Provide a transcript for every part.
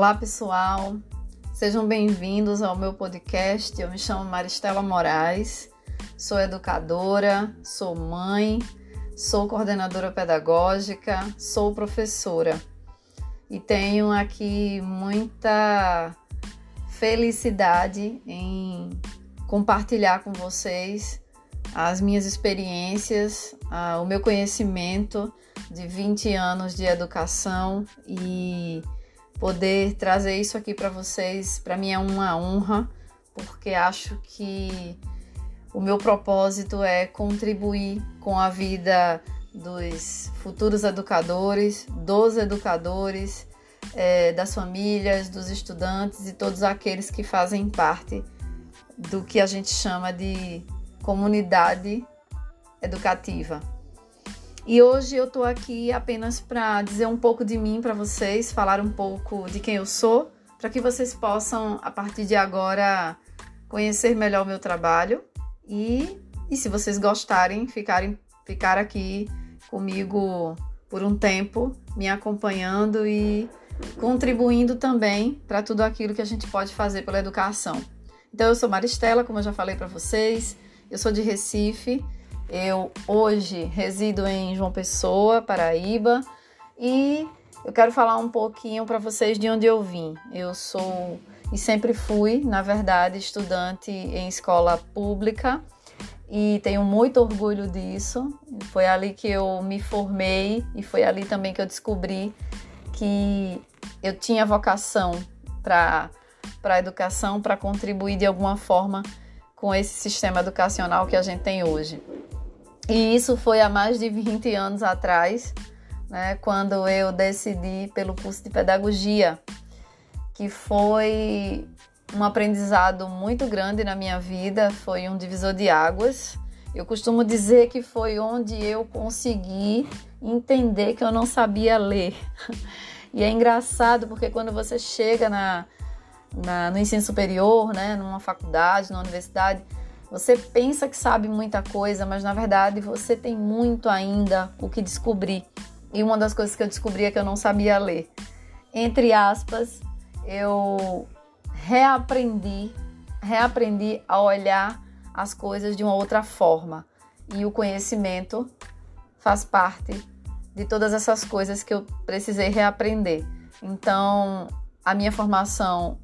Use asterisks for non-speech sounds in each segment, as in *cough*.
Olá, pessoal. Sejam bem-vindos ao meu podcast. Eu me chamo Maristela Moraes, sou educadora, sou mãe, sou coordenadora pedagógica, sou professora e tenho aqui muita felicidade em compartilhar com vocês as minhas experiências, o meu conhecimento de 20 anos de educação e poder trazer isso aqui para vocês, para mim é uma honra, porque acho que o meu propósito é contribuir com a vida dos futuros educadores, dos educadores, é, das famílias, dos estudantes e todos aqueles que fazem parte do que a gente chama de comunidade educativa. E hoje eu tô aqui apenas para dizer um pouco de mim para vocês, falar um pouco de quem eu sou, para que vocês possam a partir de agora conhecer melhor o meu trabalho e, e se vocês gostarem, ficarem ficar aqui comigo por um tempo, me acompanhando e contribuindo também para tudo aquilo que a gente pode fazer pela educação. Então eu sou Maristela, como eu já falei para vocês, eu sou de Recife eu hoje resido em João Pessoa, Paraíba, e eu quero falar um pouquinho para vocês de onde eu vim. Eu sou e sempre fui, na verdade, estudante em escola pública e tenho muito orgulho disso. Foi ali que eu me formei e foi ali também que eu descobri que eu tinha vocação para para a educação, para contribuir de alguma forma com esse sistema educacional que a gente tem hoje. E isso foi há mais de 20 anos atrás, né, quando eu decidi pelo curso de pedagogia, que foi um aprendizado muito grande na minha vida, foi um divisor de águas. Eu costumo dizer que foi onde eu consegui entender que eu não sabia ler. *laughs* E é engraçado porque quando você chega na, na, no ensino superior, né, numa faculdade, na universidade, você pensa que sabe muita coisa, mas na verdade você tem muito ainda o que descobrir. E uma das coisas que eu descobri é que eu não sabia ler. Entre aspas, eu reaprendi, reaprendi a olhar as coisas de uma outra forma. E o conhecimento faz parte de todas essas coisas que eu precisei reaprender. Então, a minha formação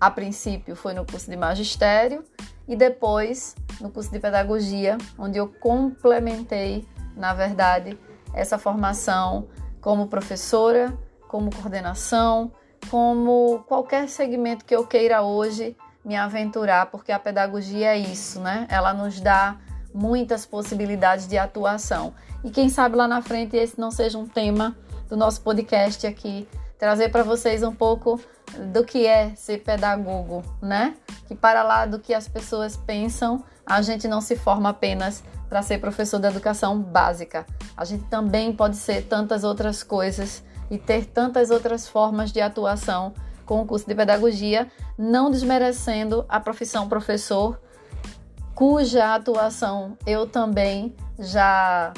a princípio foi no curso de magistério e depois no curso de pedagogia, onde eu complementei, na verdade, essa formação como professora, como coordenação, como qualquer segmento que eu queira hoje me aventurar, porque a pedagogia é isso, né? Ela nos dá muitas possibilidades de atuação. E quem sabe lá na frente esse não seja um tema do nosso podcast aqui, trazer para vocês um pouco do que é ser pedagogo, né? Que para lá do que as pessoas pensam, a gente não se forma apenas para ser professor de educação básica. A gente também pode ser tantas outras coisas e ter tantas outras formas de atuação com o curso de pedagogia, não desmerecendo a profissão professor, cuja atuação eu também já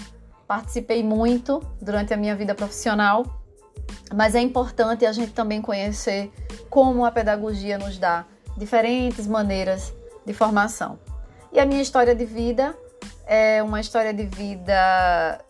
participei muito durante a minha vida profissional mas é importante a gente também conhecer como a pedagogia nos dá diferentes maneiras de formação. E a minha história de vida é uma história de vida,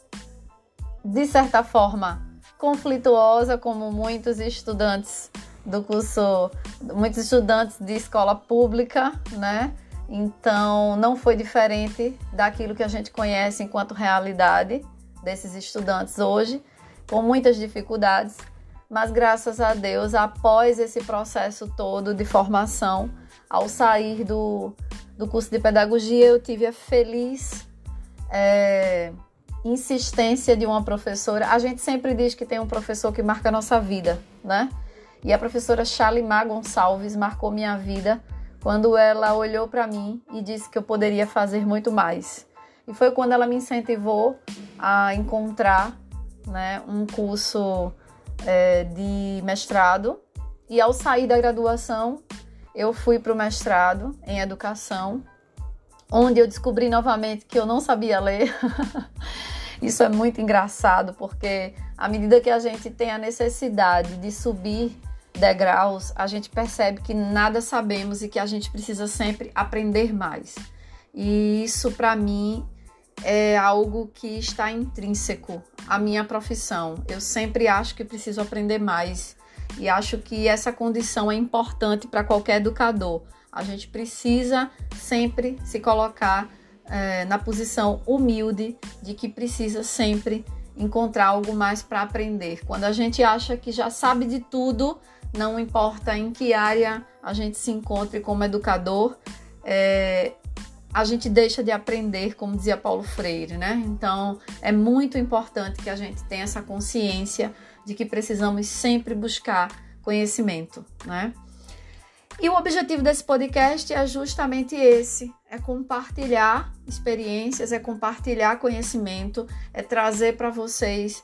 de certa forma, conflituosa, como muitos estudantes do curso, muitos estudantes de escola pública, né? Então, não foi diferente daquilo que a gente conhece enquanto realidade desses estudantes hoje com muitas dificuldades, mas graças a Deus, após esse processo todo de formação, ao sair do, do curso de pedagogia, eu tive a feliz é, insistência de uma professora. A gente sempre diz que tem um professor que marca a nossa vida, né? E a professora Shalimar Gonçalves marcou minha vida quando ela olhou para mim e disse que eu poderia fazer muito mais. E foi quando ela me incentivou a encontrar né, um curso é, de mestrado e ao sair da graduação eu fui para o mestrado em educação, onde eu descobri novamente que eu não sabia ler. *laughs* Isso é muito engraçado porque à medida que a gente tem a necessidade de subir degraus, a gente percebe que nada sabemos e que a gente precisa sempre aprender mais. E isso, para mim, é algo que está intrínseco à minha profissão. Eu sempre acho que preciso aprender mais e acho que essa condição é importante para qualquer educador. A gente precisa sempre se colocar é, na posição humilde de que precisa sempre encontrar algo mais para aprender. Quando a gente acha que já sabe de tudo, não importa em que área a gente se encontre como educador, é, a gente deixa de aprender, como dizia Paulo Freire, né? Então é muito importante que a gente tenha essa consciência de que precisamos sempre buscar conhecimento, né? E o objetivo desse podcast é justamente esse: é compartilhar experiências, é compartilhar conhecimento, é trazer para vocês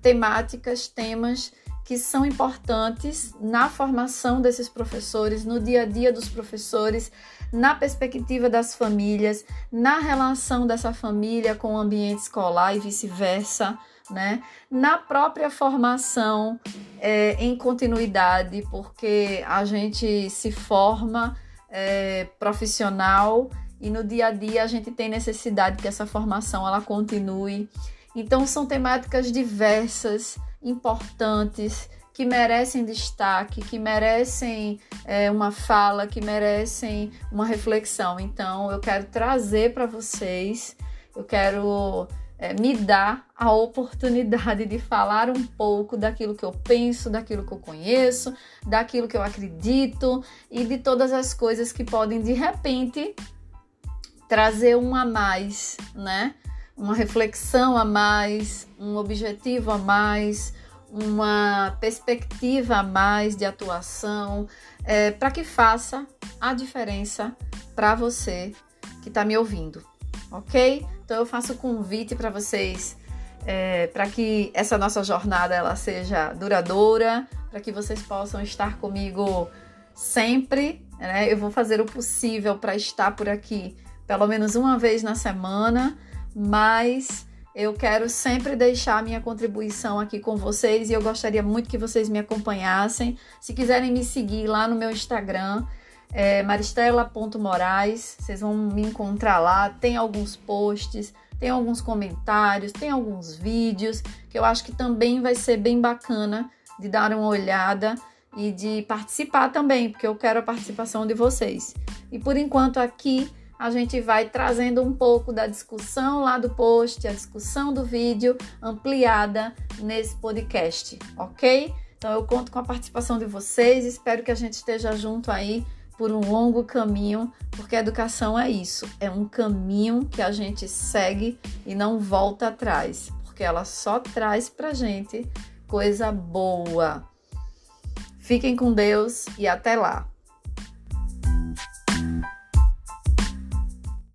temáticas, temas que são importantes na formação desses professores, no dia a dia dos professores, na perspectiva das famílias, na relação dessa família com o ambiente escolar e vice-versa né? Na própria formação é, em continuidade, porque a gente se forma é, profissional e no dia a dia a gente tem necessidade que essa formação ela continue. Então são temáticas diversas, importantes, que merecem destaque, que merecem é, uma fala, que merecem uma reflexão. Então eu quero trazer para vocês, eu quero é, me dá a oportunidade de falar um pouco daquilo que eu penso, daquilo que eu conheço, daquilo que eu acredito e de todas as coisas que podem de repente trazer um a mais, né? Uma reflexão a mais, um objetivo a mais, uma perspectiva a mais de atuação, é, para que faça a diferença para você que está me ouvindo, ok? Então eu faço o convite para vocês é, para que essa nossa jornada ela seja duradoura, para que vocês possam estar comigo sempre. Né? Eu vou fazer o possível para estar por aqui pelo menos uma vez na semana, mas eu quero sempre deixar minha contribuição aqui com vocês e eu gostaria muito que vocês me acompanhassem. Se quiserem me seguir lá no meu Instagram, é maristela.moraes, vocês vão me encontrar lá, tem alguns posts, tem alguns comentários, tem alguns vídeos que eu acho que também vai ser bem bacana de dar uma olhada e de participar também, porque eu quero a participação de vocês. E por enquanto aqui a gente vai trazendo um pouco da discussão lá do post, a discussão do vídeo ampliada nesse podcast, ok? Então eu conto com a participação de vocês, espero que a gente esteja junto aí por um longo caminho, porque a educação é isso, é um caminho que a gente segue e não volta atrás, porque ela só traz pra gente coisa boa. Fiquem com Deus e até lá!